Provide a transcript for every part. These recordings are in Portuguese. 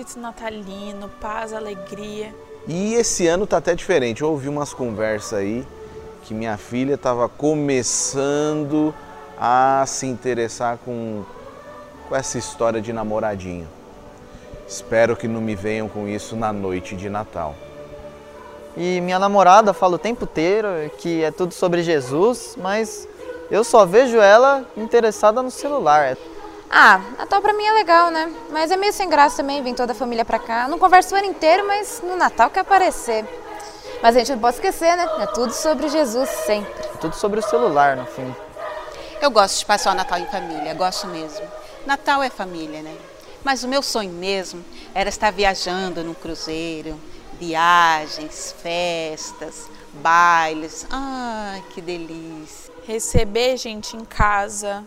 espírito natalino, paz, alegria. E esse ano tá até diferente. Eu ouvi umas conversas aí que minha filha estava começando a se interessar com, com essa história de namoradinho. Espero que não me venham com isso na noite de Natal. E minha namorada fala o tempo inteiro que é tudo sobre Jesus, mas eu só vejo ela interessada no celular. Ah, Natal pra mim é legal, né? Mas é meio sem graça também, vem toda a família pra cá. Não converso o ano inteiro, mas no Natal quer aparecer. Mas a gente não pode esquecer, né? É tudo sobre Jesus sempre. É tudo sobre o celular, no fim. Eu gosto de passar o Natal em família, gosto mesmo. Natal é família, né? Mas o meu sonho mesmo era estar viajando num cruzeiro, viagens, festas, bailes. Ai, que delícia. Receber gente em casa.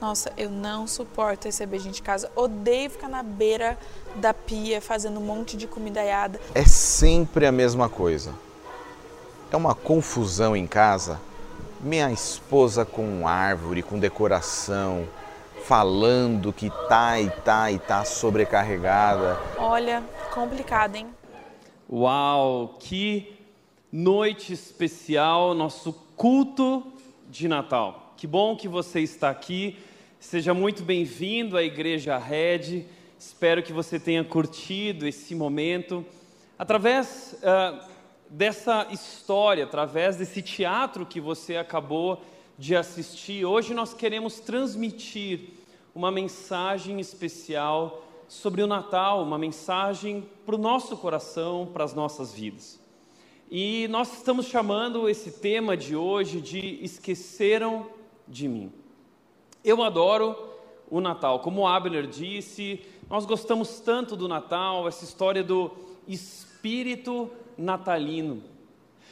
Nossa, eu não suporto receber gente em casa. Odeio ficar na beira da pia fazendo um monte de comida aiada. É sempre a mesma coisa. É uma confusão em casa. Minha esposa com árvore, com decoração, falando que tá e tá e tá sobrecarregada. Olha, complicado, hein? Uau, que noite especial, nosso culto de Natal. Que bom que você está aqui. Seja muito bem-vindo à Igreja Red. Espero que você tenha curtido esse momento. Através uh, dessa história, através desse teatro que você acabou de assistir, hoje nós queremos transmitir uma mensagem especial sobre o Natal, uma mensagem para o nosso coração, para as nossas vidas. E nós estamos chamando esse tema de hoje de Esqueceram de mim. Eu adoro o Natal, como Abner disse, nós gostamos tanto do Natal, essa história do espírito natalino.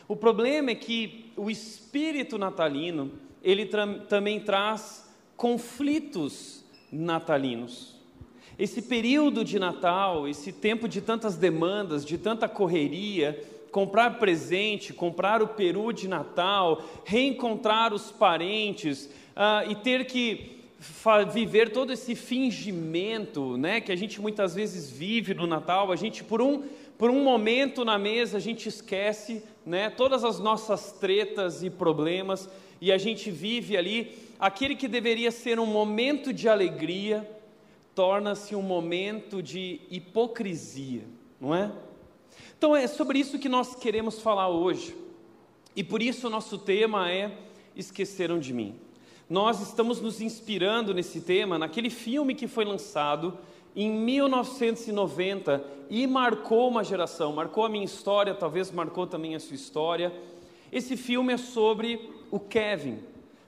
O problema é que o espírito natalino, ele também traz conflitos natalinos. Esse período de Natal, esse tempo de tantas demandas, de tanta correria, comprar presente, comprar o peru de Natal, reencontrar os parentes uh, e ter que viver todo esse fingimento, né, que a gente muitas vezes vive no Natal, a gente por um por um momento na mesa a gente esquece, né, todas as nossas tretas e problemas e a gente vive ali aquele que deveria ser um momento de alegria, torna-se um momento de hipocrisia, não é? Então é sobre isso que nós queremos falar hoje. E por isso o nosso tema é Esqueceram de mim. Nós estamos nos inspirando nesse tema naquele filme que foi lançado em 1990 e marcou uma geração, marcou a minha história, talvez marcou também a sua história. Esse filme é sobre o Kevin.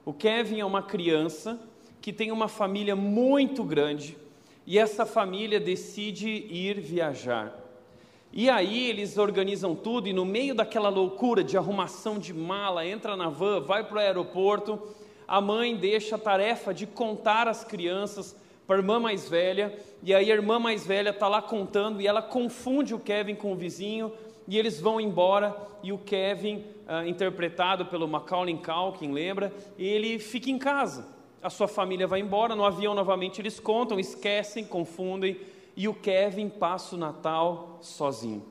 O Kevin é uma criança que tem uma família muito grande, e essa família decide ir viajar. E aí eles organizam tudo e no meio daquela loucura de arrumação de mala, entra na van, vai para o aeroporto, a mãe deixa a tarefa de contar as crianças para a irmã mais velha, e aí a irmã mais velha está lá contando e ela confunde o Kevin com o vizinho, e eles vão embora, e o Kevin, uh, interpretado pelo Macaulay Culkin, lembra? Ele fica em casa a sua família vai embora, no avião novamente eles contam, esquecem, confundem, e o Kevin passa o Natal sozinho.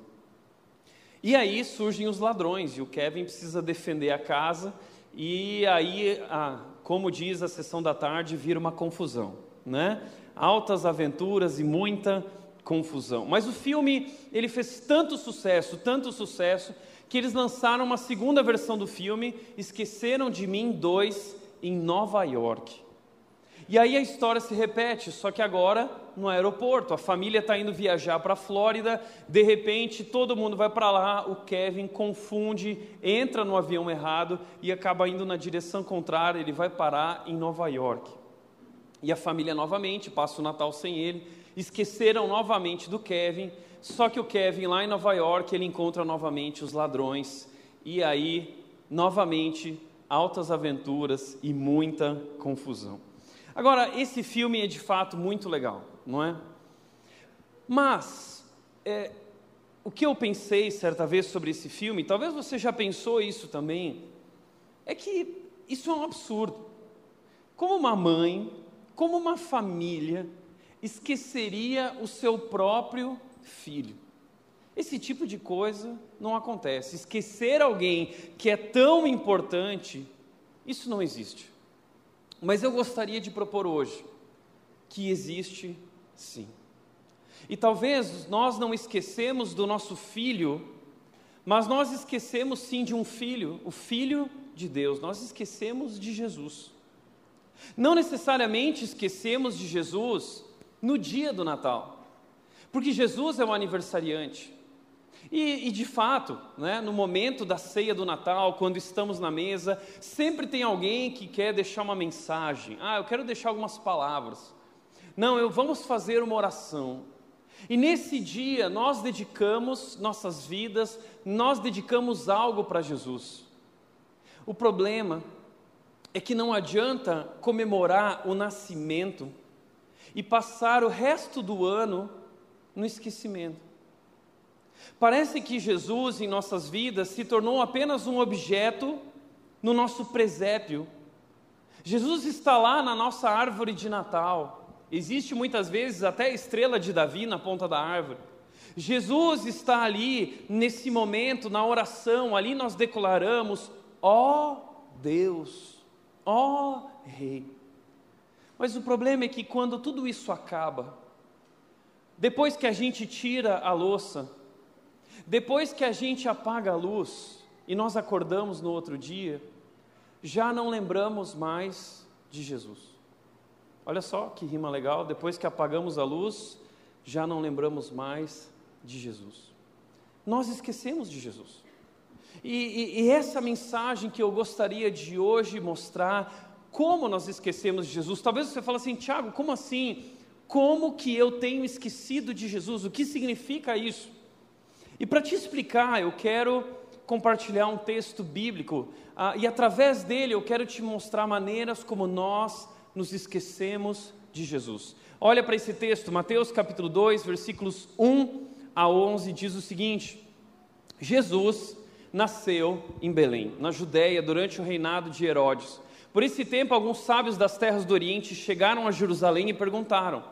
E aí surgem os ladrões, e o Kevin precisa defender a casa, e aí, como diz a sessão da tarde, vira uma confusão, né? Altas aventuras e muita confusão. Mas o filme, ele fez tanto sucesso, tanto sucesso, que eles lançaram uma segunda versão do filme, Esqueceram de Mim 2, em Nova York. E aí a história se repete, só que agora no aeroporto. A família está indo viajar para a Flórida, de repente todo mundo vai para lá, o Kevin confunde, entra no avião errado e acaba indo na direção contrária, ele vai parar em Nova York. E a família novamente passa o Natal sem ele, esqueceram novamente do Kevin, só que o Kevin lá em Nova York, ele encontra novamente os ladrões, e aí, novamente, altas aventuras e muita confusão. Agora, esse filme é de fato muito legal, não é? Mas, é, o que eu pensei certa vez sobre esse filme, talvez você já pensou isso também, é que isso é um absurdo. Como uma mãe, como uma família, esqueceria o seu próprio filho. Esse tipo de coisa não acontece. Esquecer alguém que é tão importante, isso não existe. Mas eu gostaria de propor hoje que existe sim. E talvez nós não esquecemos do nosso filho, mas nós esquecemos sim de um filho, o filho de Deus. Nós esquecemos de Jesus. Não necessariamente esquecemos de Jesus no dia do Natal, porque Jesus é o aniversariante. E, e, de fato, né, no momento da ceia do Natal, quando estamos na mesa, sempre tem alguém que quer deixar uma mensagem. Ah, eu quero deixar algumas palavras. Não, eu vamos fazer uma oração. E nesse dia nós dedicamos nossas vidas, nós dedicamos algo para Jesus. O problema é que não adianta comemorar o nascimento e passar o resto do ano no esquecimento. Parece que Jesus em nossas vidas se tornou apenas um objeto no nosso presépio. Jesus está lá na nossa árvore de Natal. Existe muitas vezes até a estrela de Davi na ponta da árvore. Jesus está ali nesse momento, na oração, ali nós declaramos: ó oh Deus, ó oh Rei. Mas o problema é que quando tudo isso acaba, depois que a gente tira a louça, depois que a gente apaga a luz e nós acordamos no outro dia, já não lembramos mais de Jesus. Olha só que rima legal, depois que apagamos a luz, já não lembramos mais de Jesus. Nós esquecemos de Jesus. E, e, e essa mensagem que eu gostaria de hoje mostrar como nós esquecemos de Jesus? Talvez você fale assim, Tiago, como assim? Como que eu tenho esquecido de Jesus? O que significa isso? E para te explicar, eu quero compartilhar um texto bíblico ah, e através dele eu quero te mostrar maneiras como nós nos esquecemos de Jesus. Olha para esse texto, Mateus capítulo 2, versículos 1 a 11, diz o seguinte: Jesus nasceu em Belém, na Judéia, durante o reinado de Herodes. Por esse tempo, alguns sábios das terras do Oriente chegaram a Jerusalém e perguntaram: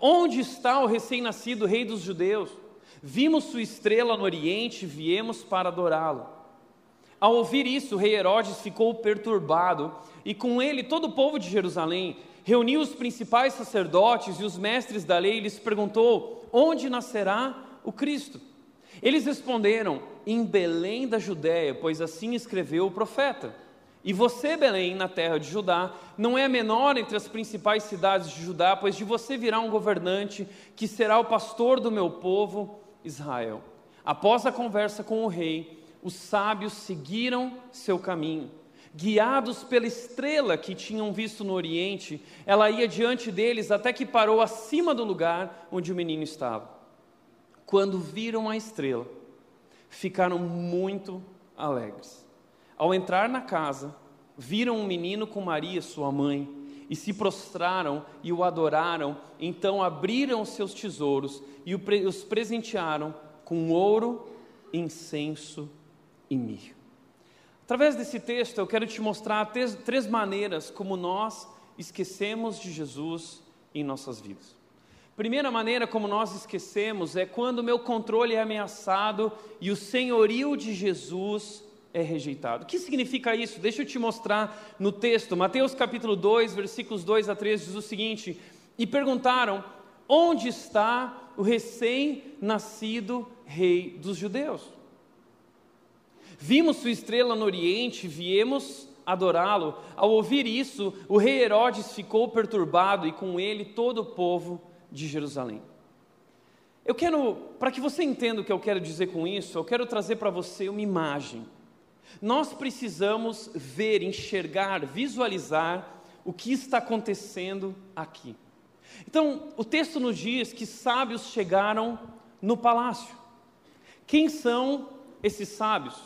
Onde está o recém-nascido rei dos judeus? Vimos sua estrela no Oriente viemos para adorá-lo. Ao ouvir isso, o rei Herodes ficou perturbado e com ele todo o povo de Jerusalém. Reuniu os principais sacerdotes e os mestres da lei e lhes perguntou: Onde nascerá o Cristo? Eles responderam: Em Belém da Judéia, pois assim escreveu o profeta. E você, Belém, na terra de Judá, não é a menor entre as principais cidades de Judá, pois de você virá um governante que será o pastor do meu povo, Israel. Após a conversa com o rei, os sábios seguiram seu caminho. Guiados pela estrela que tinham visto no Oriente, ela ia diante deles até que parou acima do lugar onde o menino estava. Quando viram a estrela, ficaram muito alegres. Ao entrar na casa, viram um menino com Maria, sua mãe, e se prostraram e o adoraram. Então abriram seus tesouros e os presentearam com ouro, incenso e mirro. Através desse texto, eu quero te mostrar três, três maneiras como nós esquecemos de Jesus em nossas vidas. Primeira maneira como nós esquecemos é quando o meu controle é ameaçado e o senhorio de Jesus é rejeitado. O que significa isso? Deixa eu te mostrar no texto. Mateus capítulo 2, versículos 2 a 3 diz o seguinte: E perguntaram: Onde está o recém-nascido rei dos judeus? Vimos sua estrela no Oriente, viemos adorá-lo. Ao ouvir isso, o rei Herodes ficou perturbado e com ele todo o povo de Jerusalém. Eu quero, para que você entenda o que eu quero dizer com isso, eu quero trazer para você uma imagem nós precisamos ver, enxergar, visualizar o que está acontecendo aqui. Então, o texto nos diz que sábios chegaram no palácio. Quem são esses sábios?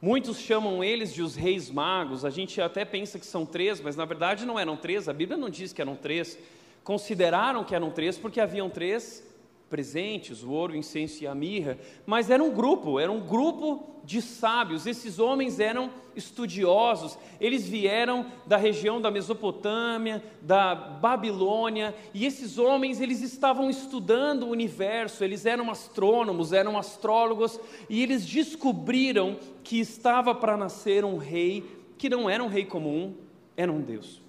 Muitos chamam eles de os reis magos, a gente até pensa que são três, mas na verdade não eram três, a Bíblia não diz que eram três. Consideraram que eram três porque haviam três presentes, o ouro, o incenso e a mirra, mas era um grupo, era um grupo de sábios. Esses homens eram estudiosos, eles vieram da região da Mesopotâmia, da Babilônia, e esses homens, eles estavam estudando o universo, eles eram astrônomos, eram astrólogos, e eles descobriram que estava para nascer um rei que não era um rei comum, era um Deus.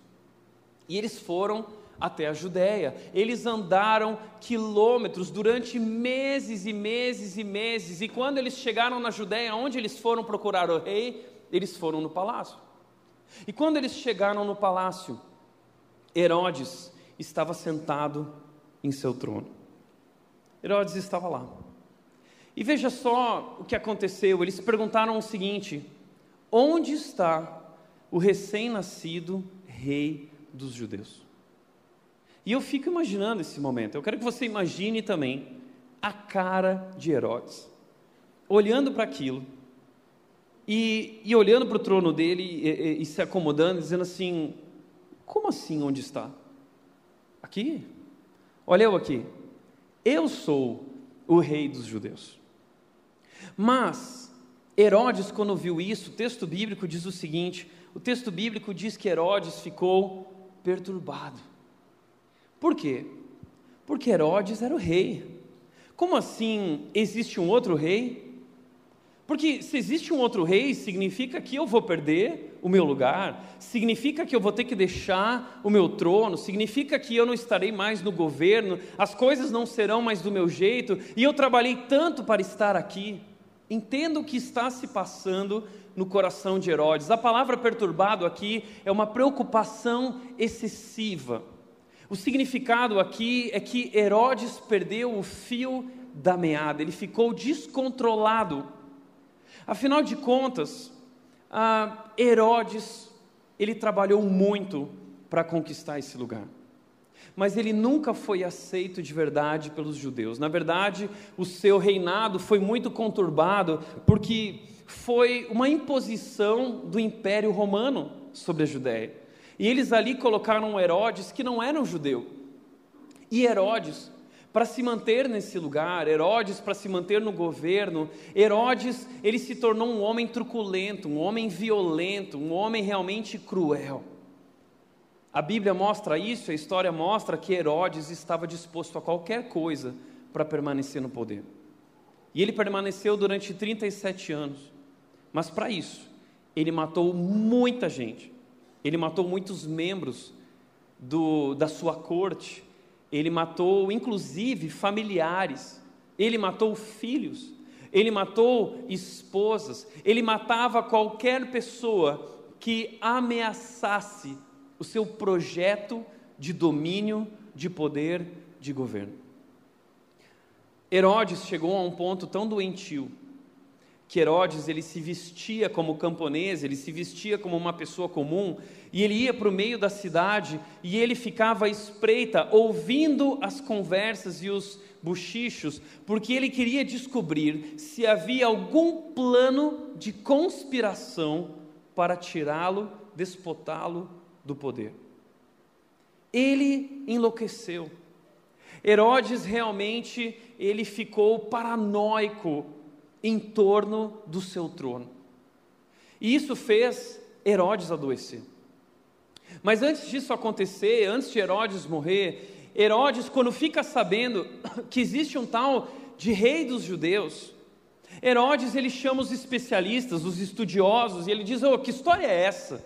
E eles foram até a Judéia. Eles andaram quilômetros durante meses e meses e meses. E quando eles chegaram na Judéia, onde eles foram procurar o rei, eles foram no palácio. E quando eles chegaram no palácio, Herodes estava sentado em seu trono. Herodes estava lá. E veja só o que aconteceu. Eles perguntaram o seguinte: onde está o recém-nascido rei dos judeus? E eu fico imaginando esse momento. Eu quero que você imagine também a cara de Herodes, olhando para aquilo e, e, olhando para o trono dele e, e, e se acomodando, dizendo assim: Como assim? Onde está? Aqui? Olha eu aqui. Eu sou o rei dos judeus. Mas Herodes, quando viu isso, o texto bíblico diz o seguinte: o texto bíblico diz que Herodes ficou perturbado. Por quê? Porque Herodes era o rei. Como assim existe um outro rei? Porque se existe um outro rei, significa que eu vou perder o meu lugar, significa que eu vou ter que deixar o meu trono, significa que eu não estarei mais no governo, as coisas não serão mais do meu jeito, e eu trabalhei tanto para estar aqui. Entenda o que está se passando no coração de Herodes. A palavra perturbado aqui é uma preocupação excessiva. O significado aqui é que Herodes perdeu o fio da meada, ele ficou descontrolado. Afinal de contas, Herodes, ele trabalhou muito para conquistar esse lugar. Mas ele nunca foi aceito de verdade pelos judeus. Na verdade, o seu reinado foi muito conturbado, porque foi uma imposição do Império Romano sobre a Judéia. E eles ali colocaram Herodes, que não era um judeu. E Herodes, para se manter nesse lugar, Herodes para se manter no governo, Herodes, ele se tornou um homem truculento, um homem violento, um homem realmente cruel. A Bíblia mostra isso, a história mostra que Herodes estava disposto a qualquer coisa para permanecer no poder. E ele permaneceu durante 37 anos. Mas para isso, ele matou muita gente. Ele matou muitos membros do, da sua corte, ele matou inclusive familiares, ele matou filhos, ele matou esposas, ele matava qualquer pessoa que ameaçasse o seu projeto de domínio, de poder, de governo. Herodes chegou a um ponto tão doentio que Herodes ele se vestia como camponês, ele se vestia como uma pessoa comum, e ele ia para o meio da cidade e ele ficava à espreita, ouvindo as conversas e os bochichos, porque ele queria descobrir se havia algum plano de conspiração para tirá-lo, despotá-lo do poder. Ele enlouqueceu. Herodes realmente ele ficou paranoico em torno do seu trono. E isso fez Herodes adoecer. Mas antes disso acontecer, antes de Herodes morrer, Herodes, quando fica sabendo que existe um tal de rei dos judeus, Herodes ele chama os especialistas, os estudiosos, e ele diz: oh, que história é essa?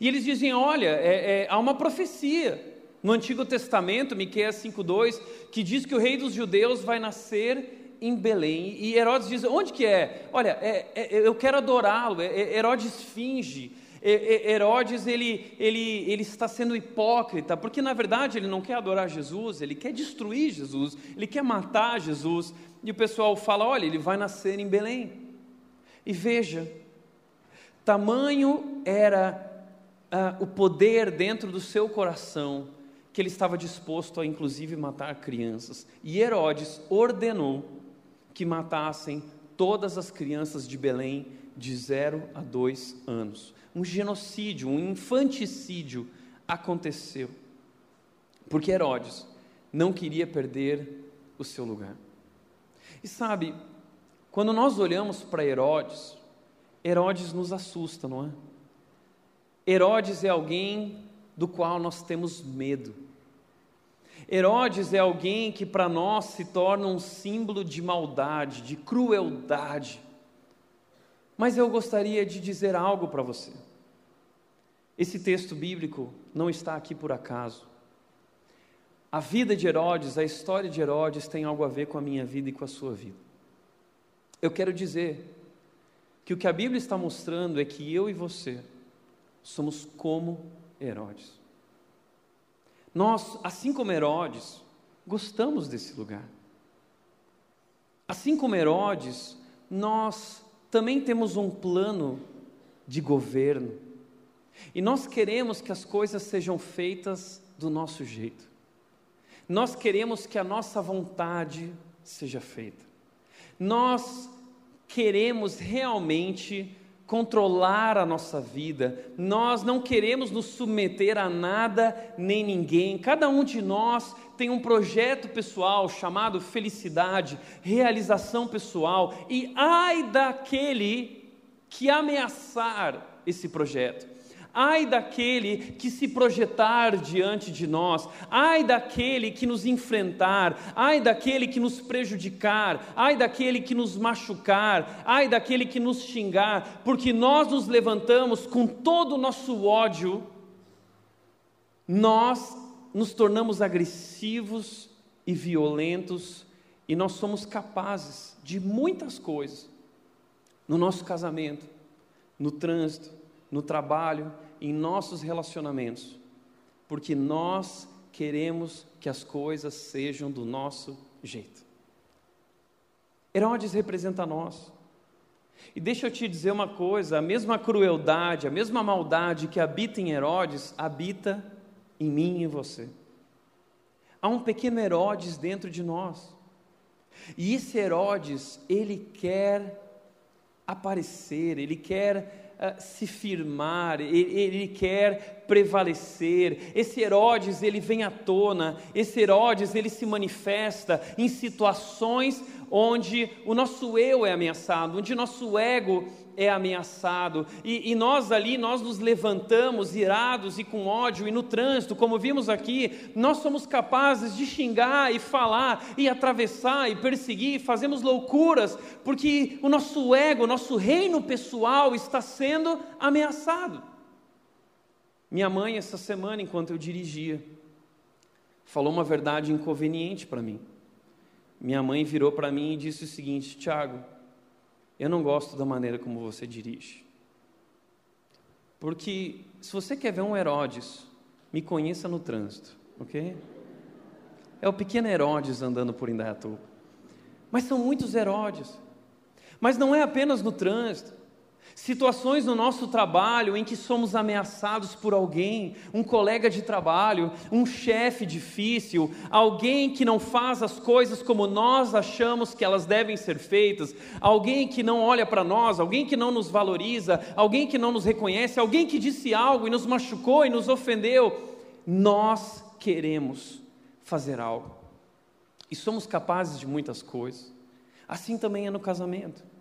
E eles dizem: olha, é, é, há uma profecia no Antigo Testamento, Miqueias 5,2, que diz que o rei dos judeus vai nascer em Belém. E Herodes diz: onde que é? Olha, é, é, eu quero adorá-lo. É, é, Herodes finge. É, Herodes ele, ele, ele está sendo hipócrita, porque na verdade ele não quer adorar Jesus, ele quer destruir Jesus, ele quer matar Jesus. E o pessoal fala: olha, ele vai nascer em Belém. E veja, tamanho era ah, o poder dentro do seu coração que ele estava disposto a inclusive matar crianças. E Herodes ordenou que matassem todas as crianças de Belém de 0 a 2 anos. Um genocídio, um infanticídio aconteceu. Porque Herodes não queria perder o seu lugar. E sabe, quando nós olhamos para Herodes, Herodes nos assusta, não é? Herodes é alguém do qual nós temos medo. Herodes é alguém que para nós se torna um símbolo de maldade, de crueldade. Mas eu gostaria de dizer algo para você. Esse texto bíblico não está aqui por acaso. A vida de Herodes, a história de Herodes tem algo a ver com a minha vida e com a sua vida. Eu quero dizer que o que a Bíblia está mostrando é que eu e você somos como Herodes. Nós, assim como Herodes, gostamos desse lugar. Assim como Herodes, nós também temos um plano de governo. E nós queremos que as coisas sejam feitas do nosso jeito. Nós queremos que a nossa vontade seja feita. Nós queremos realmente controlar a nossa vida, nós não queremos nos submeter a nada nem ninguém. Cada um de nós tem um projeto pessoal chamado felicidade, realização pessoal, e ai daquele que ameaçar esse projeto. Ai daquele que se projetar diante de nós, ai daquele que nos enfrentar, ai daquele que nos prejudicar, ai daquele que nos machucar, ai daquele que nos xingar, porque nós nos levantamos com todo o nosso ódio, nós nos tornamos agressivos e violentos. E nós somos capazes de muitas coisas no nosso casamento, no trânsito, no trabalho, em nossos relacionamentos, porque nós queremos que as coisas sejam do nosso jeito. Herodes representa nós. E deixa eu te dizer uma coisa: a mesma crueldade, a mesma maldade que habita em Herodes, habita em mim e em você. Há um pequeno Herodes dentro de nós. E esse Herodes, ele quer aparecer, ele quer se firmar, ele, ele, quer prevalecer. Esse Herodes, ele vem à tona, esse Herodes, ele se manifesta em situações onde o nosso eu é ameaçado, onde nosso ego é ameaçado. E, e, nós ali, nós nos levantamos irados e com ódio, e no trânsito, como vimos aqui, nós somos capazes de xingar e falar, e atravessar e perseguir, fazemos loucuras, porque o nosso ego, o nosso reino pessoal está sendo ameaçado. Minha mãe, essa semana, enquanto eu dirigia, falou uma verdade inconveniente para mim minha mãe virou para mim e disse o seguinte: Tiago, eu não gosto da maneira como você dirige. Porque se você quer ver um Herodes, me conheça no trânsito, ok? É o pequeno Herodes andando por Indaiatuba. Mas são muitos Herodes. Mas não é apenas no trânsito. Situações no nosso trabalho em que somos ameaçados por alguém, um colega de trabalho, um chefe difícil, alguém que não faz as coisas como nós achamos que elas devem ser feitas, alguém que não olha para nós, alguém que não nos valoriza, alguém que não nos reconhece, alguém que disse algo e nos machucou e nos ofendeu. Nós queremos fazer algo e somos capazes de muitas coisas. Assim também é no casamento.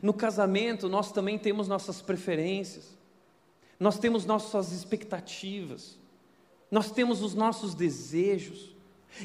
No casamento, nós também temos nossas preferências, nós temos nossas expectativas, nós temos os nossos desejos,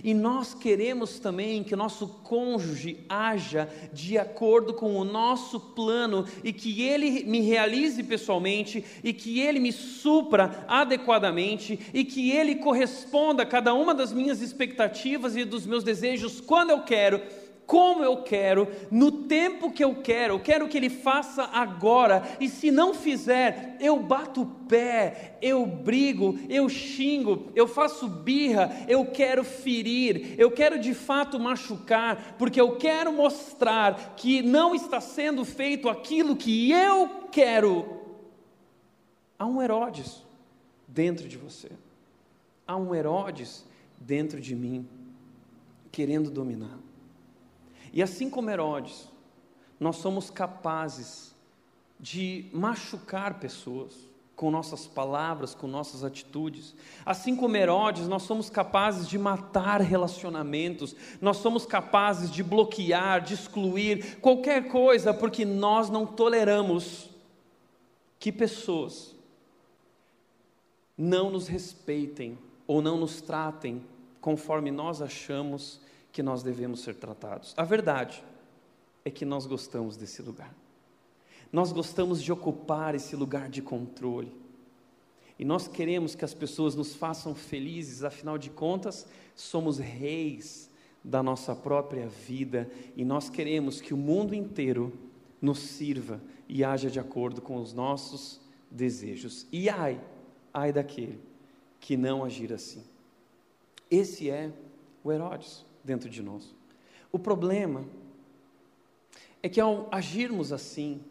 e nós queremos também que o nosso cônjuge haja de acordo com o nosso plano e que ele me realize pessoalmente e que ele me supra adequadamente e que ele corresponda a cada uma das minhas expectativas e dos meus desejos quando eu quero como eu quero, no tempo que eu quero, eu quero que Ele faça agora, e se não fizer, eu bato o pé, eu brigo, eu xingo, eu faço birra, eu quero ferir, eu quero de fato machucar, porque eu quero mostrar que não está sendo feito aquilo que eu quero. Há um Herodes dentro de você, há um Herodes dentro de mim, querendo dominar. E assim como Herodes, nós somos capazes de machucar pessoas, com nossas palavras, com nossas atitudes. Assim como Herodes, nós somos capazes de matar relacionamentos, nós somos capazes de bloquear, de excluir qualquer coisa, porque nós não toleramos que pessoas não nos respeitem ou não nos tratem conforme nós achamos que nós devemos ser tratados. A verdade é que nós gostamos desse lugar. Nós gostamos de ocupar esse lugar de controle. E nós queremos que as pessoas nos façam felizes, afinal de contas, somos reis da nossa própria vida e nós queremos que o mundo inteiro nos sirva e haja de acordo com os nossos desejos. E ai, ai daquele que não agir assim. Esse é o Herodes dentro de nós. O problema é que ao agirmos assim,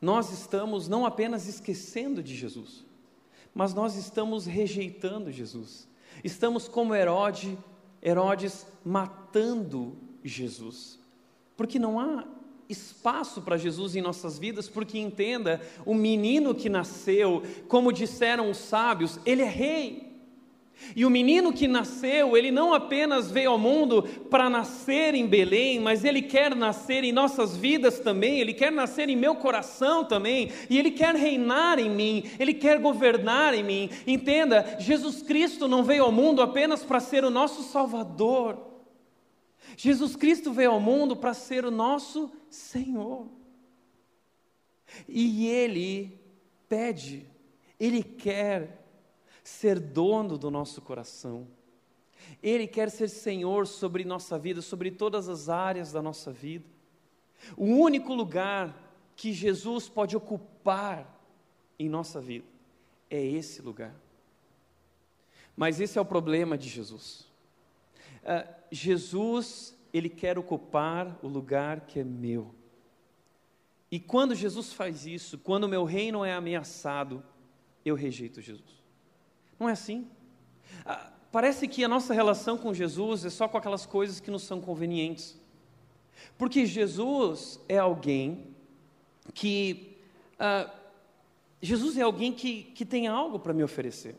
nós estamos não apenas esquecendo de Jesus, mas nós estamos rejeitando Jesus. Estamos como Herodes, Herodes matando Jesus. Porque não há espaço para Jesus em nossas vidas, porque entenda, o menino que nasceu, como disseram os sábios, ele é rei. E o menino que nasceu, ele não apenas veio ao mundo para nascer em Belém, mas ele quer nascer em nossas vidas também, ele quer nascer em meu coração também, e ele quer reinar em mim, ele quer governar em mim. Entenda, Jesus Cristo não veio ao mundo apenas para ser o nosso Salvador. Jesus Cristo veio ao mundo para ser o nosso Senhor. E ele pede, ele quer ser dono do nosso coração. Ele quer ser Senhor sobre nossa vida, sobre todas as áreas da nossa vida. O único lugar que Jesus pode ocupar em nossa vida é esse lugar. Mas esse é o problema de Jesus. Uh, Jesus, ele quer ocupar o lugar que é meu. E quando Jesus faz isso, quando o meu reino é ameaçado, eu rejeito Jesus. Não é assim. Ah, parece que a nossa relação com Jesus é só com aquelas coisas que nos são convenientes. Porque Jesus é alguém que. Ah, Jesus é alguém que, que tem algo para me oferecer.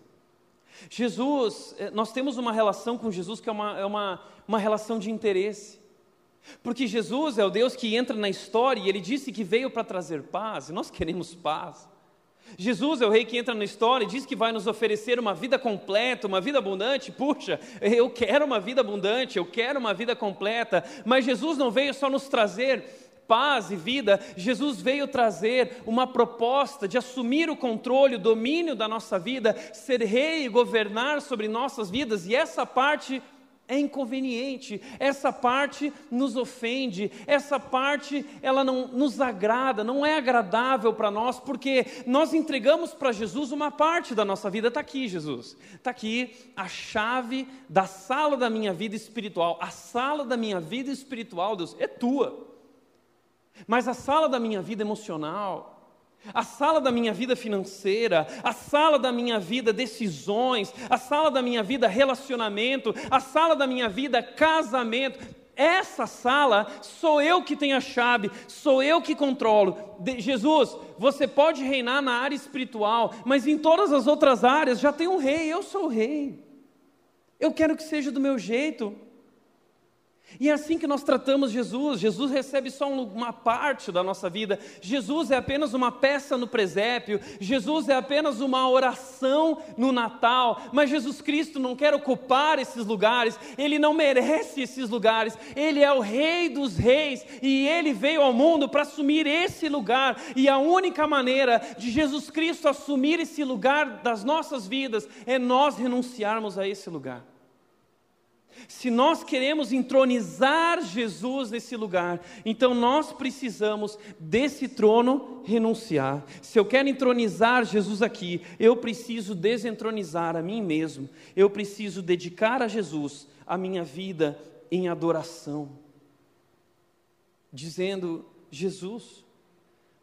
Jesus, eh, nós temos uma relação com Jesus que é uma, é uma, uma relação de interesse. Porque Jesus é o Deus que entra na história e ele disse que veio para trazer paz, e nós queremos paz. Jesus é o rei que entra na história e diz que vai nos oferecer uma vida completa, uma vida abundante. Puxa, eu quero uma vida abundante, eu quero uma vida completa. Mas Jesus não veio só nos trazer paz e vida, Jesus veio trazer uma proposta de assumir o controle, o domínio da nossa vida, ser rei e governar sobre nossas vidas, e essa parte é inconveniente, essa parte nos ofende, essa parte ela não nos agrada, não é agradável para nós, porque nós entregamos para Jesus uma parte da nossa vida. Está aqui, Jesus, está aqui a chave da sala da minha vida espiritual. A sala da minha vida espiritual, Deus, é tua, mas a sala da minha vida emocional, a sala da minha vida financeira, a sala da minha vida decisões, a sala da minha vida relacionamento, a sala da minha vida casamento. Essa sala sou eu que tenho a chave, sou eu que controlo. De, Jesus, você pode reinar na área espiritual, mas em todas as outras áreas já tem um rei, eu sou o rei. Eu quero que seja do meu jeito. E é assim que nós tratamos Jesus. Jesus recebe só uma parte da nossa vida. Jesus é apenas uma peça no presépio. Jesus é apenas uma oração no Natal. Mas Jesus Cristo não quer ocupar esses lugares. Ele não merece esses lugares. Ele é o Rei dos Reis e ele veio ao mundo para assumir esse lugar. E a única maneira de Jesus Cristo assumir esse lugar das nossas vidas é nós renunciarmos a esse lugar. Se nós queremos entronizar Jesus nesse lugar, então nós precisamos desse trono renunciar. Se eu quero entronizar Jesus aqui, eu preciso desentronizar a mim mesmo. Eu preciso dedicar a Jesus a minha vida em adoração. Dizendo: Jesus,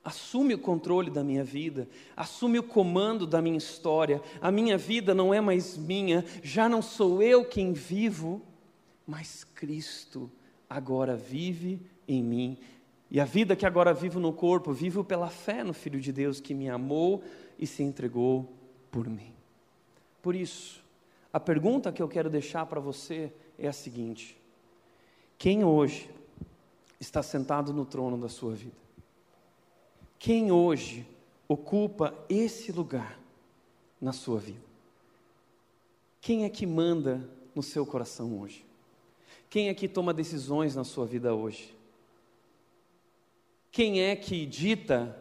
assume o controle da minha vida, assume o comando da minha história. A minha vida não é mais minha, já não sou eu quem vivo, mas Cristo agora vive em mim. E a vida que agora vivo no corpo, vivo pela fé no Filho de Deus que me amou e se entregou por mim. Por isso, a pergunta que eu quero deixar para você é a seguinte: quem hoje está sentado no trono da sua vida? Quem hoje ocupa esse lugar na sua vida? Quem é que manda no seu coração hoje? Quem é que toma decisões na sua vida hoje? Quem é que dita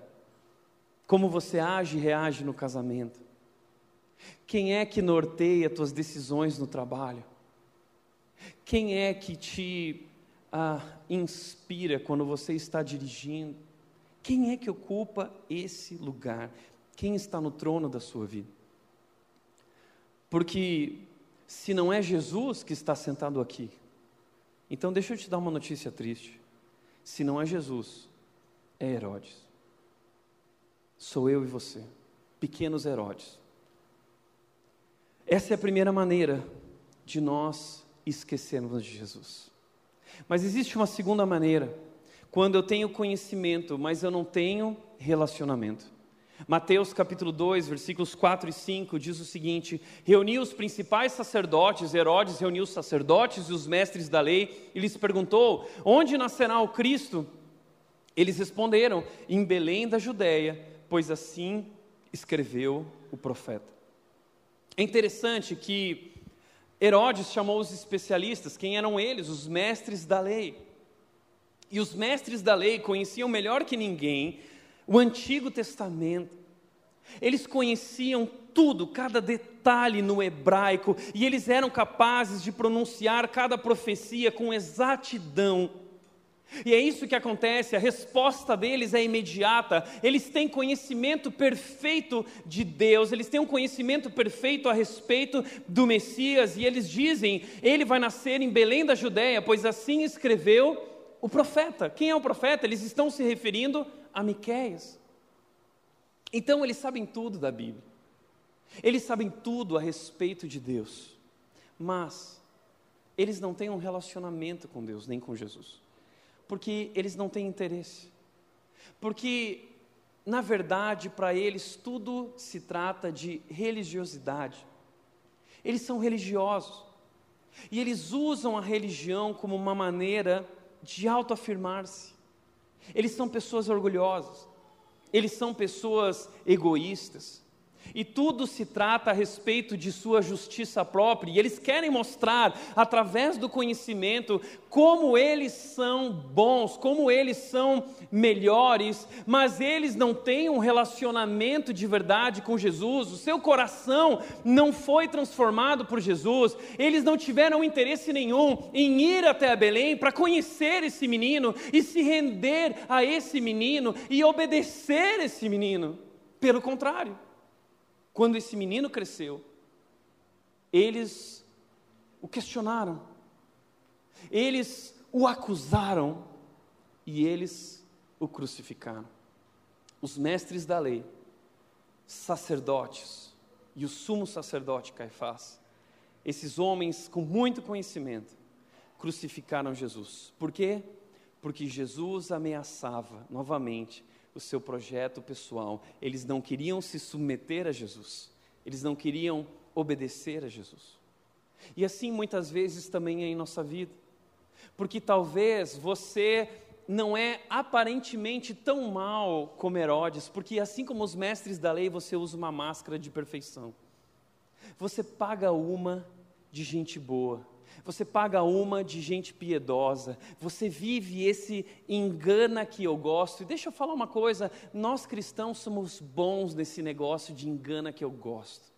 como você age e reage no casamento? Quem é que norteia tuas decisões no trabalho? Quem é que te ah, inspira quando você está dirigindo? Quem é que ocupa esse lugar? Quem está no trono da sua vida? Porque se não é Jesus que está sentado aqui, então deixa eu te dar uma notícia triste. Se não é Jesus, é Herodes. Sou eu e você, pequenos Herodes. Essa é a primeira maneira de nós esquecermos de Jesus. Mas existe uma segunda maneira, quando eu tenho conhecimento, mas eu não tenho relacionamento. Mateus capítulo 2, versículos 4 e 5 diz o seguinte: Reuniu os principais sacerdotes, Herodes reuniu os sacerdotes e os mestres da lei e lhes perguntou: Onde nascerá o Cristo? Eles responderam: Em Belém da Judéia, pois assim escreveu o profeta. É interessante que Herodes chamou os especialistas, quem eram eles? Os mestres da lei. E os mestres da lei conheciam melhor que ninguém o Antigo Testamento. Eles conheciam tudo, cada detalhe no hebraico, e eles eram capazes de pronunciar cada profecia com exatidão. E é isso que acontece, a resposta deles é imediata. Eles têm conhecimento perfeito de Deus, eles têm um conhecimento perfeito a respeito do Messias, e eles dizem: ele vai nascer em Belém da Judéia, pois assim escreveu o profeta. Quem é o profeta? Eles estão se referindo a Miquéias. Então eles sabem tudo da Bíblia. Eles sabem tudo a respeito de Deus. Mas eles não têm um relacionamento com Deus, nem com Jesus porque eles não têm interesse. Porque, na verdade, para eles tudo se trata de religiosidade. Eles são religiosos. E eles usam a religião como uma maneira de autoafirmar-se. Eles são pessoas orgulhosas. Eles são pessoas egoístas e tudo se trata a respeito de sua justiça própria, e eles querem mostrar, através do conhecimento, como eles são bons, como eles são melhores, mas eles não têm um relacionamento de verdade com Jesus, o seu coração não foi transformado por Jesus, eles não tiveram interesse nenhum em ir até Belém para conhecer esse menino e se render a esse menino e obedecer esse menino, pelo contrário. Quando esse menino cresceu, eles o questionaram, eles o acusaram e eles o crucificaram. Os mestres da lei, sacerdotes e o sumo sacerdote Caifás, esses homens com muito conhecimento, crucificaram Jesus. Por quê? Porque Jesus ameaçava novamente o seu projeto pessoal. Eles não queriam se submeter a Jesus. Eles não queriam obedecer a Jesus. E assim muitas vezes também é em nossa vida. Porque talvez você não é aparentemente tão mal como Herodes, porque assim como os mestres da lei, você usa uma máscara de perfeição. Você paga uma de gente boa você paga uma de gente piedosa, você vive esse engana que eu gosto. E deixa eu falar uma coisa: nós cristãos somos bons nesse negócio de engana que eu gosto.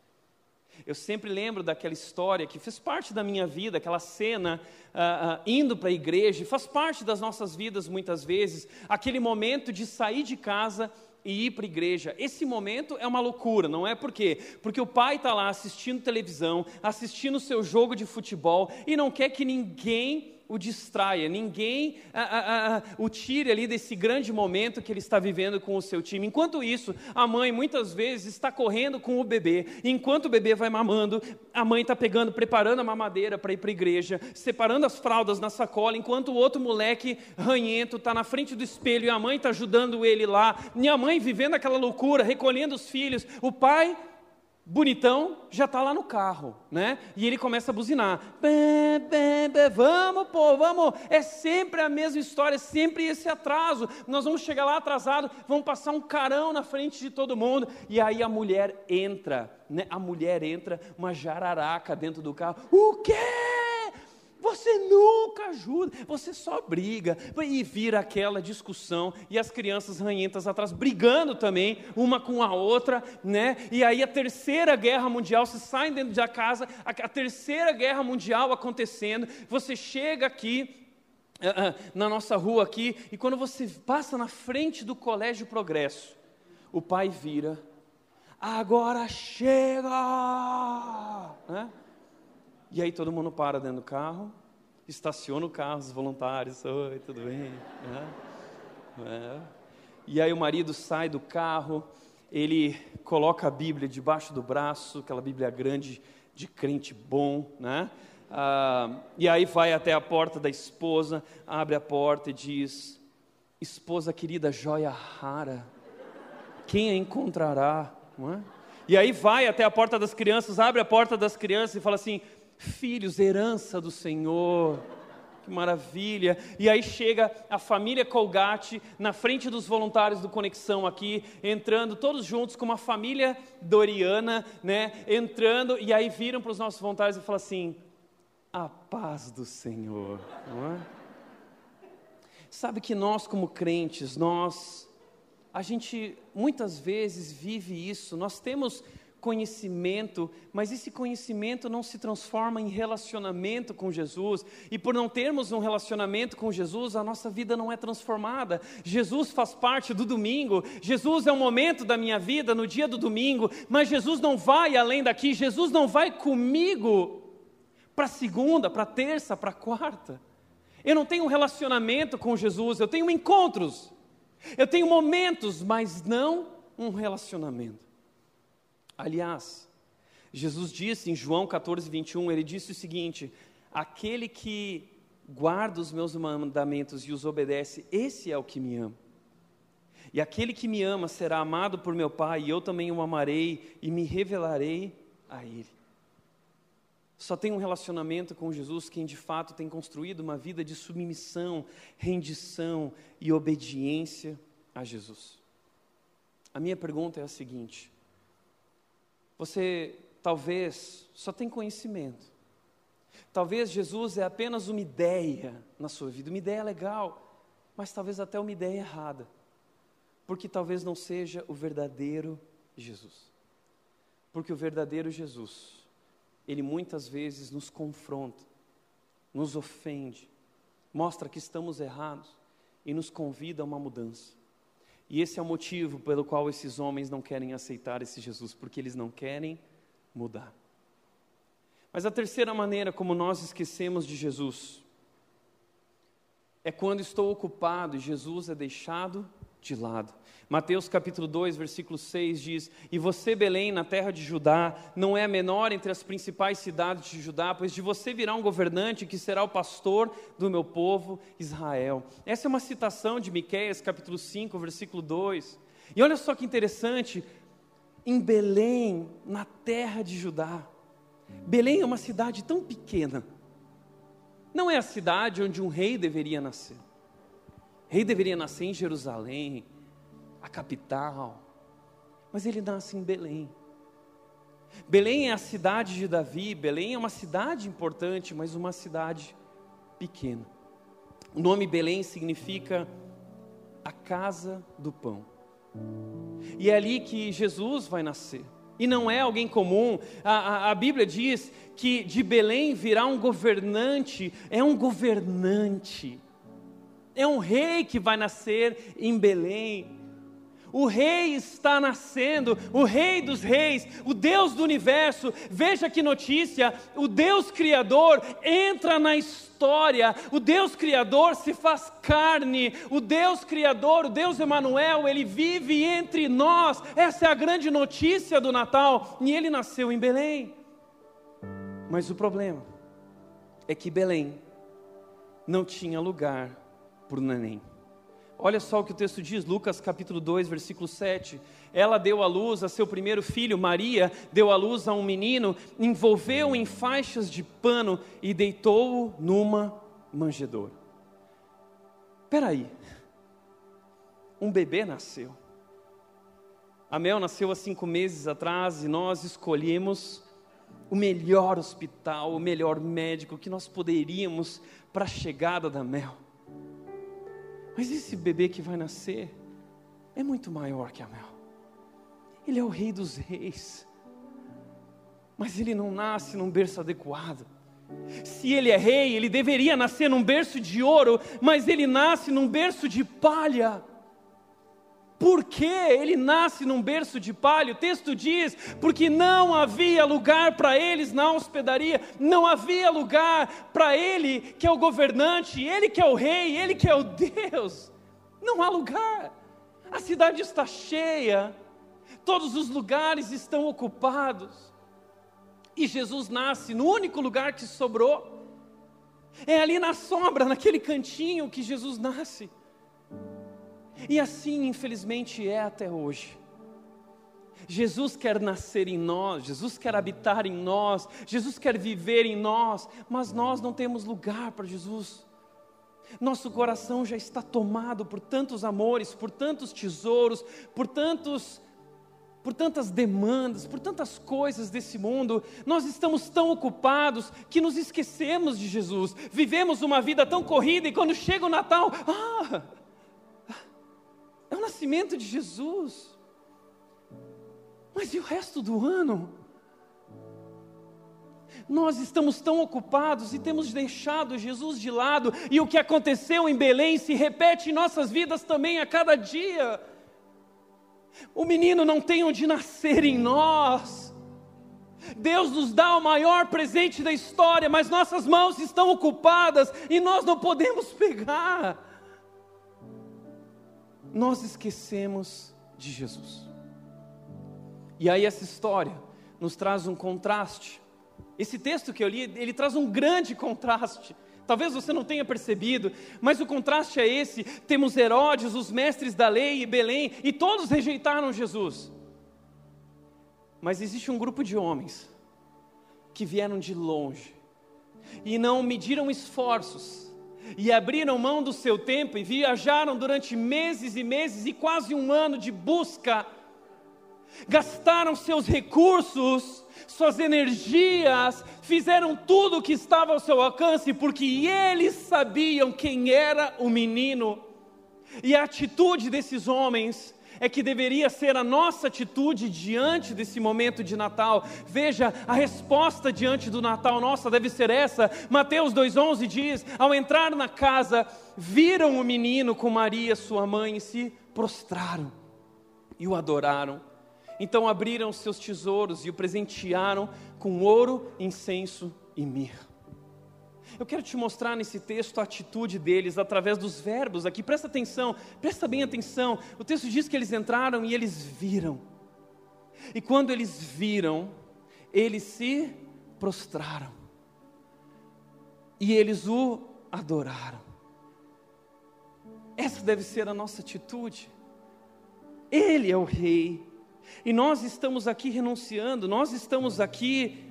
Eu sempre lembro daquela história que fez parte da minha vida, aquela cena uh, uh, indo para a igreja, faz parte das nossas vidas muitas vezes, aquele momento de sair de casa e ir para a igreja. Esse momento é uma loucura, não é por quê? Porque o pai está lá assistindo televisão, assistindo o seu jogo de futebol e não quer que ninguém o distraia, ninguém ah, ah, ah, o tire ali desse grande momento que ele está vivendo com o seu time. Enquanto isso, a mãe muitas vezes está correndo com o bebê, enquanto o bebê vai mamando, a mãe está pegando, preparando a mamadeira para ir para a igreja, separando as fraldas na sacola, enquanto o outro moleque ranhento está na frente do espelho e a mãe está ajudando ele lá, e a mãe vivendo aquela loucura, recolhendo os filhos, o pai bonitão já está lá no carro, né? E ele começa a buzinar. Bê, bê, bê, vamos, pô, vamos. É sempre a mesma história, é sempre esse atraso. Nós vamos chegar lá atrasado, vamos passar um carão na frente de todo mundo. E aí a mulher entra, né? A mulher entra, uma jararaca dentro do carro. O quê? Você nunca ajuda, você só briga. E vira aquela discussão, e as crianças ranhentas atrás brigando também, uma com a outra, né? E aí a terceira guerra mundial, se saem dentro da casa, a, terceira guerra mundial acontecendo, você chega aqui, uh, uh, na nossa rua aqui, e quando você passa na frente do Colégio Progresso, o pai vira, agora chega! Né? E aí todo mundo para dentro do carro, estaciona o carro, os voluntários, oi, tudo bem? É. É. E aí o marido sai do carro, ele coloca a Bíblia debaixo do braço, aquela Bíblia grande de crente bom, né? Ah, e aí vai até a porta da esposa, abre a porta e diz: Esposa querida, joia rara, quem a encontrará? Não é? E aí vai até a porta das crianças, abre a porta das crianças e fala assim: filhos, herança do Senhor. Que maravilha! E aí chega a família Colgate na frente dos voluntários do Conexão aqui, entrando todos juntos com uma família doriana, né? Entrando e aí viram para os nossos voluntários e falam assim: a paz do Senhor, não é? Sabe que nós como crentes, nós a gente muitas vezes vive isso, nós temos conhecimento, mas esse conhecimento não se transforma em relacionamento com Jesus, e por não termos um relacionamento com Jesus, a nossa vida não é transformada. Jesus faz parte do domingo, Jesus é um momento da minha vida no dia do domingo, mas Jesus não vai além daqui, Jesus não vai comigo para segunda, para terça, para quarta. Eu não tenho um relacionamento com Jesus, eu tenho encontros, eu tenho momentos, mas não um relacionamento. Aliás, Jesus disse em João 14, 21, ele disse o seguinte: aquele que guarda os meus mandamentos e os obedece, esse é o que me ama. E aquele que me ama será amado por meu Pai, e eu também o amarei e me revelarei a Ele. Só tem um relacionamento com Jesus quem de fato tem construído uma vida de submissão, rendição e obediência a Jesus. A minha pergunta é a seguinte: você talvez só tem conhecimento. Talvez Jesus é apenas uma ideia na sua vida, uma ideia legal, mas talvez até uma ideia errada. Porque talvez não seja o verdadeiro Jesus. Porque o verdadeiro Jesus, ele muitas vezes nos confronta, nos ofende, mostra que estamos errados e nos convida a uma mudança. E esse é o motivo pelo qual esses homens não querem aceitar esse Jesus, porque eles não querem mudar. Mas a terceira maneira como nós esquecemos de Jesus é quando estou ocupado e Jesus é deixado de lado. Mateus capítulo 2, versículo 6 diz: E você, Belém, na terra de Judá, não é a menor entre as principais cidades de Judá, pois de você virá um governante que será o pastor do meu povo Israel. Essa é uma citação de Miqueias capítulo 5, versículo 2. E olha só que interessante, em Belém, na terra de Judá. Belém é uma cidade tão pequena. Não é a cidade onde um rei deveria nascer. Rei deveria nascer em Jerusalém, a capital, mas ele nasce em Belém. Belém é a cidade de Davi, Belém é uma cidade importante, mas uma cidade pequena. O nome Belém significa a casa do pão. E é ali que Jesus vai nascer. E não é alguém comum, a, a, a, Bíblia diz que de Belém virá um governante, é um governante é um rei que vai nascer em Belém. O rei está nascendo, o rei dos reis, o Deus do universo. Veja que notícia: o Deus criador entra na história. O Deus criador se faz carne. O Deus criador, o Deus Emanuel, ele vive entre nós. Essa é a grande notícia do Natal. E ele nasceu em Belém. Mas o problema é que Belém não tinha lugar o neném. Olha só o que o texto diz, Lucas capítulo 2, versículo 7. Ela deu à luz a seu primeiro filho, Maria, deu à luz a um menino, envolveu-o em faixas de pano e deitou-o numa manjedoura. Aí, um bebê nasceu. A Mel nasceu há cinco meses atrás e nós escolhemos o melhor hospital, o melhor médico que nós poderíamos para a chegada da Mel. Mas esse bebê que vai nascer é muito maior que a Mel. Ele é o rei dos reis. Mas ele não nasce num berço adequado. Se ele é rei, ele deveria nascer num berço de ouro, mas ele nasce num berço de palha. Por que ele nasce num berço de palha? O texto diz: porque não havia lugar para eles na hospedaria, não havia lugar para ele que é o governante, ele que é o rei, ele que é o Deus. Não há lugar. A cidade está cheia, todos os lugares estão ocupados. E Jesus nasce no único lugar que sobrou. É ali na sombra, naquele cantinho que Jesus nasce. E assim, infelizmente, é até hoje. Jesus quer nascer em nós, Jesus quer habitar em nós, Jesus quer viver em nós, mas nós não temos lugar para Jesus. Nosso coração já está tomado por tantos amores, por tantos tesouros, por tantos por tantas demandas, por tantas coisas desse mundo, nós estamos tão ocupados que nos esquecemos de Jesus. Vivemos uma vida tão corrida e quando chega o Natal, ah, nascimento de Jesus. Mas e o resto do ano? Nós estamos tão ocupados e temos deixado Jesus de lado, e o que aconteceu em Belém se repete em nossas vidas também a cada dia. O menino não tem onde nascer em nós. Deus nos dá o maior presente da história, mas nossas mãos estão ocupadas e nós não podemos pegar nós esquecemos de Jesus. E aí essa história nos traz um contraste. Esse texto que eu li, ele traz um grande contraste. Talvez você não tenha percebido, mas o contraste é esse: temos Herodes, os mestres da lei e Belém, e todos rejeitaram Jesus. Mas existe um grupo de homens que vieram de longe e não mediram esforços e abriram mão do seu tempo e viajaram durante meses e meses e quase um ano de busca, gastaram seus recursos, suas energias, fizeram tudo o que estava ao seu alcance, porque eles sabiam quem era o menino. E a atitude desses homens é que deveria ser a nossa atitude diante desse momento de Natal. Veja, a resposta diante do Natal nossa deve ser essa. Mateus 2,11 diz: Ao entrar na casa, viram o menino com Maria, sua mãe, e se prostraram e o adoraram. Então abriram seus tesouros e o presentearam com ouro, incenso e mirra. Eu quero te mostrar nesse texto a atitude deles através dos verbos aqui. Presta atenção, presta bem atenção. O texto diz que eles entraram e eles viram. E quando eles viram, eles se prostraram. E eles o adoraram. Essa deve ser a nossa atitude. Ele é o rei. E nós estamos aqui renunciando, nós estamos aqui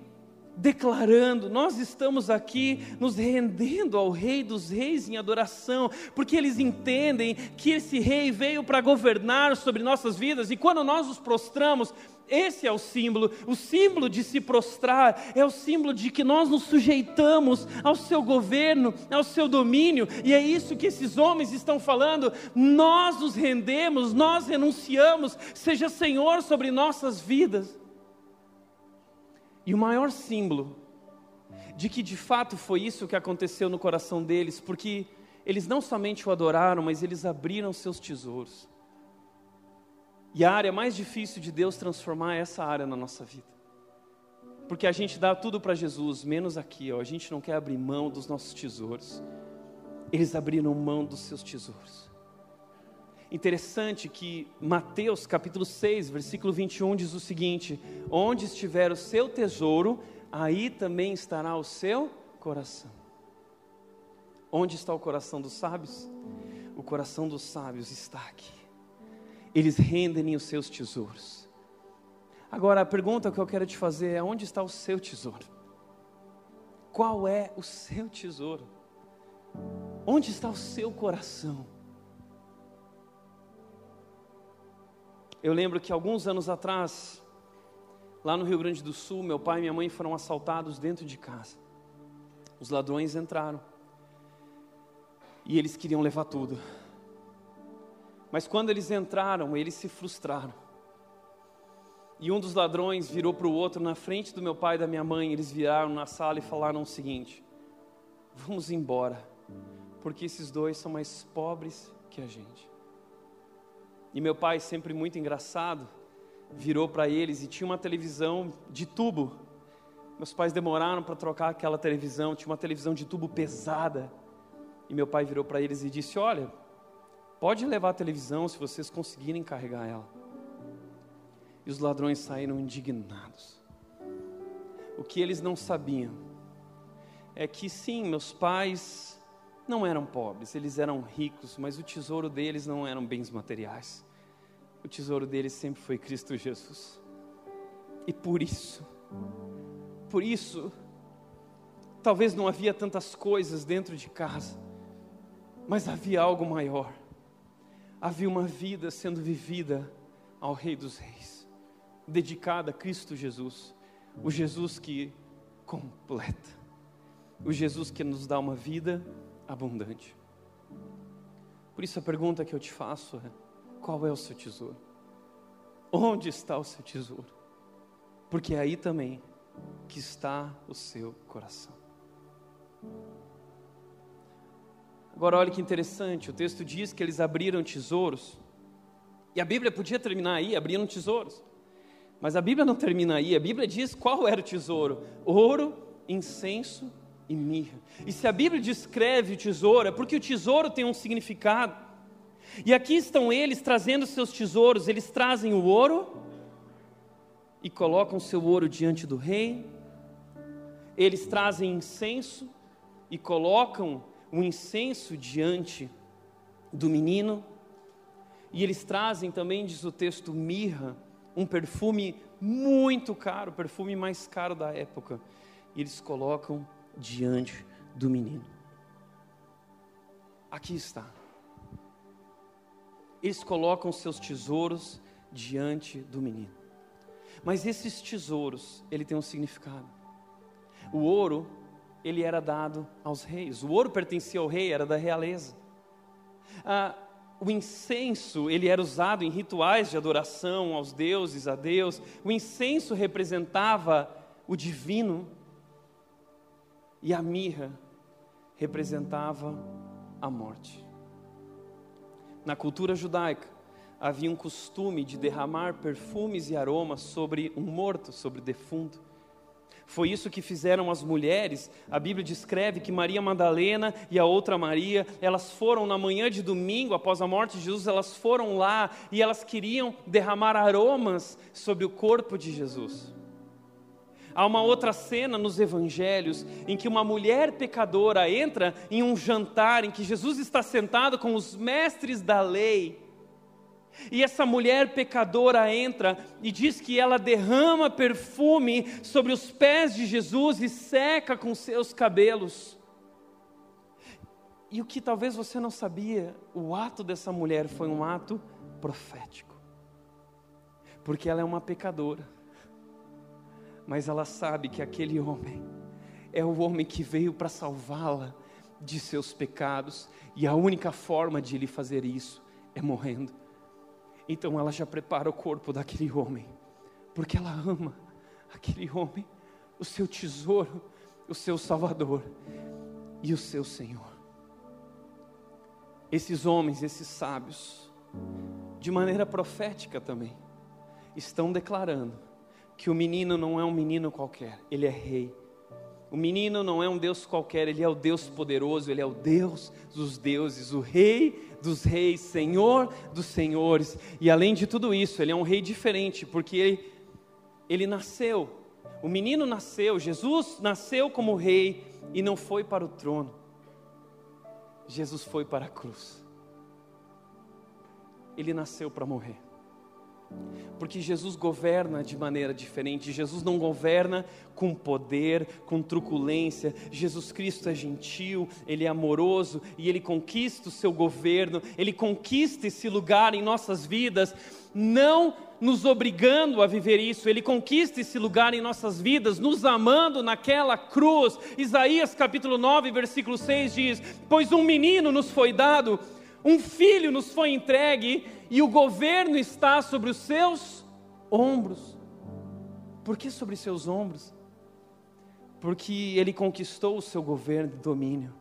declarando, nós estamos aqui nos rendendo ao Rei dos Reis em adoração, porque eles entendem que esse Rei veio para governar sobre nossas vidas, e quando nós nos prostramos, esse é o símbolo, o símbolo de se prostrar, é o símbolo de que nós nos sujeitamos ao seu governo, ao seu domínio, e é isso que esses homens estão falando. Nós nos rendemos, nós renunciamos, seja Senhor sobre nossas vidas. E o maior símbolo de que de fato foi isso que aconteceu no coração deles, porque eles não somente o adoraram, mas eles abriram seus tesouros. E a área mais difícil de Deus transformar é essa área na nossa vida. Porque a gente dá tudo para Jesus, menos aqui, ó. a gente não quer abrir mão dos nossos tesouros. Eles abriram mão dos seus tesouros. Interessante que Mateus capítulo 6, versículo 21 diz o seguinte: Onde estiver o seu tesouro, aí também estará o seu coração. Onde está o coração dos sábios? O coração dos sábios está aqui. Eles rendem os seus tesouros. Agora, a pergunta que eu quero te fazer é: onde está o seu tesouro? Qual é o seu tesouro? Onde está o seu coração? Eu lembro que alguns anos atrás, lá no Rio Grande do Sul, meu pai e minha mãe foram assaltados dentro de casa. Os ladrões entraram e eles queriam levar tudo. Mas quando eles entraram, eles se frustraram. E um dos ladrões virou para o outro na frente do meu pai e da minha mãe. Eles viraram na sala e falaram o seguinte: Vamos embora, porque esses dois são mais pobres que a gente. E meu pai, sempre muito engraçado, virou para eles e tinha uma televisão de tubo. Meus pais demoraram para trocar aquela televisão, tinha uma televisão de tubo pesada. E meu pai virou para eles e disse: Olha, pode levar a televisão se vocês conseguirem carregar ela. E os ladrões saíram indignados. O que eles não sabiam é que sim, meus pais não eram pobres, eles eram ricos, mas o tesouro deles não eram bens materiais. O tesouro deles sempre foi Cristo Jesus. E por isso, por isso, talvez não havia tantas coisas dentro de casa, mas havia algo maior. Havia uma vida sendo vivida ao Rei dos Reis, dedicada a Cristo Jesus, o Jesus que completa, o Jesus que nos dá uma vida abundante. Por isso a pergunta que eu te faço é: qual é o seu tesouro? Onde está o seu tesouro? Porque é aí também que está o seu coração. Agora, olha que interessante, o texto diz que eles abriram tesouros, e a Bíblia podia terminar aí, abriram tesouros, mas a Bíblia não termina aí, a Bíblia diz qual era o tesouro: ouro, incenso e mirra. E se a Bíblia descreve o tesouro, é porque o tesouro tem um significado. E aqui estão eles trazendo seus tesouros, eles trazem o ouro e colocam seu ouro diante do rei, eles trazem incenso e colocam o incenso diante do menino. E eles trazem também, diz o texto, mirra, um perfume muito caro, o perfume mais caro da época. E eles colocam diante do menino. Aqui está. Eles colocam seus tesouros diante do menino. Mas esses tesouros, ele tem um significado. O ouro ele era dado aos reis. O ouro pertencia ao rei, era da realeza. Ah, o incenso, ele era usado em rituais de adoração aos deuses, a Deus. O incenso representava o divino. E a mirra representava a morte. Na cultura judaica, havia um costume de derramar perfumes e aromas sobre um morto, sobre defunto. Foi isso que fizeram as mulheres. A Bíblia descreve que Maria Madalena e a outra Maria, elas foram na manhã de domingo, após a morte de Jesus, elas foram lá e elas queriam derramar aromas sobre o corpo de Jesus. Há uma outra cena nos evangelhos em que uma mulher pecadora entra em um jantar em que Jesus está sentado com os mestres da lei e essa mulher pecadora entra e diz que ela derrama perfume sobre os pés de Jesus e seca com seus cabelos. E o que talvez você não sabia, o ato dessa mulher foi um ato profético. Porque ela é uma pecadora. Mas ela sabe que aquele homem é o homem que veio para salvá-la de seus pecados, e a única forma de ele fazer isso é morrendo. Então ela já prepara o corpo daquele homem, porque ela ama aquele homem, o seu tesouro, o seu Salvador e o seu Senhor. Esses homens, esses sábios, de maneira profética também, estão declarando que o menino não é um menino qualquer, ele é rei. O menino não é um Deus qualquer, ele é o Deus poderoso, ele é o Deus dos deuses, o Rei dos reis, Senhor dos senhores. E além de tudo isso, ele é um rei diferente, porque ele, ele nasceu. O menino nasceu, Jesus nasceu como rei e não foi para o trono. Jesus foi para a cruz. Ele nasceu para morrer. Porque Jesus governa de maneira diferente. Jesus não governa com poder, com truculência. Jesus Cristo é gentil, ele é amoroso e ele conquista o seu governo, ele conquista esse lugar em nossas vidas, não nos obrigando a viver isso, ele conquista esse lugar em nossas vidas, nos amando naquela cruz. Isaías capítulo 9, versículo 6 diz: Pois um menino nos foi dado, um filho nos foi entregue e o governo está sobre os seus ombros. Por que sobre seus ombros? Porque ele conquistou o seu governo e domínio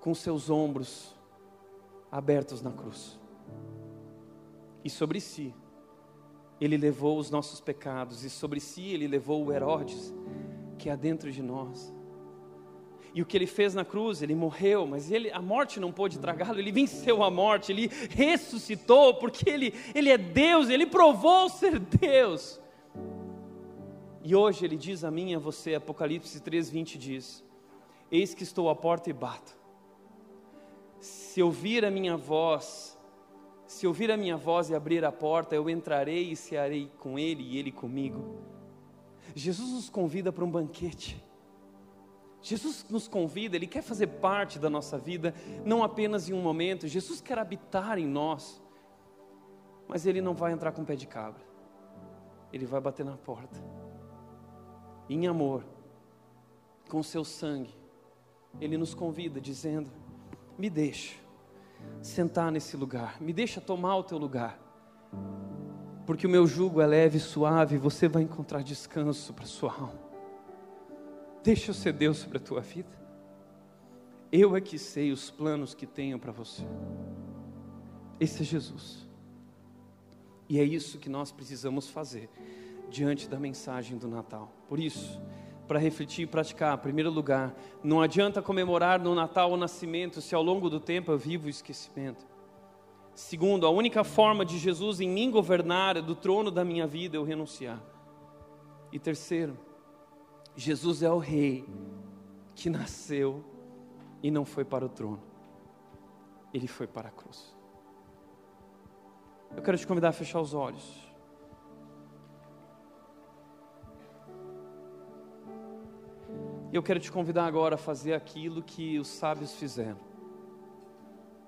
com seus ombros abertos na cruz. E sobre si, ele levou os nossos pecados, e sobre si ele levou o Herodes, que há dentro de nós. E o que ele fez na cruz, ele morreu, mas ele, a morte não pôde tragá-lo, ele venceu a morte, ele ressuscitou, porque ele, ele é Deus, ele provou ser Deus. E hoje ele diz a mim e a você, Apocalipse 3,20 diz: Eis que estou à porta e bato. Se ouvir a minha voz, se ouvir a minha voz e abrir a porta, eu entrarei e cearei com ele e ele comigo. Jesus nos convida para um banquete. Jesus nos convida, Ele quer fazer parte da nossa vida, não apenas em um momento. Jesus quer habitar em nós, mas Ele não vai entrar com o pé de cabra, Ele vai bater na porta, em amor, com seu sangue. Ele nos convida, dizendo: Me deixa sentar nesse lugar, me deixa tomar o teu lugar, porque o meu jugo é leve e suave, e você vai encontrar descanso para sua alma. Deixa eu ser Deus sobre a tua vida. Eu é que sei os planos que tenho para você. Esse é Jesus. E é isso que nós precisamos fazer diante da mensagem do Natal. Por isso, para refletir e praticar, em primeiro lugar, não adianta comemorar no Natal o nascimento se ao longo do tempo eu vivo o esquecimento. Segundo, a única forma de Jesus em mim governar é do trono da minha vida eu renunciar. E terceiro, Jesus é o rei que nasceu e não foi para o trono, ele foi para a cruz. Eu quero te convidar a fechar os olhos. E eu quero te convidar agora a fazer aquilo que os sábios fizeram: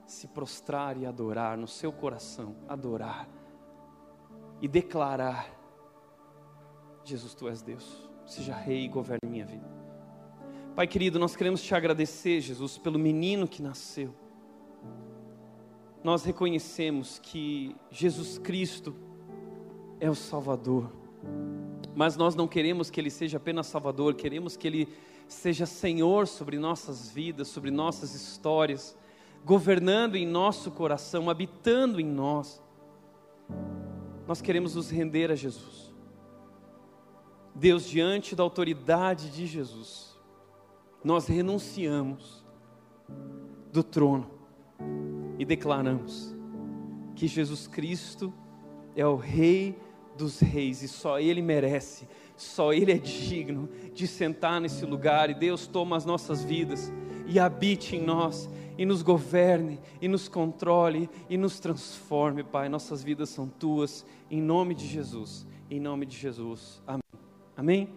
se prostrar e adorar no seu coração, adorar e declarar: Jesus, tu és Deus seja rei e governe minha vida. Pai querido, nós queremos te agradecer, Jesus, pelo menino que nasceu. Nós reconhecemos que Jesus Cristo é o Salvador, mas nós não queremos que Ele seja apenas Salvador, queremos que Ele seja Senhor sobre nossas vidas, sobre nossas histórias, governando em nosso coração, habitando em nós. Nós queremos nos render a Jesus. Deus, diante da autoridade de Jesus, nós renunciamos do trono e declaramos que Jesus Cristo é o Rei dos Reis e só Ele merece, só Ele é digno de sentar nesse lugar. E Deus toma as nossas vidas e habite em nós e nos governe e nos controle e nos transforme, Pai. Nossas vidas são tuas, em nome de Jesus, em nome de Jesus. Amém. Amém?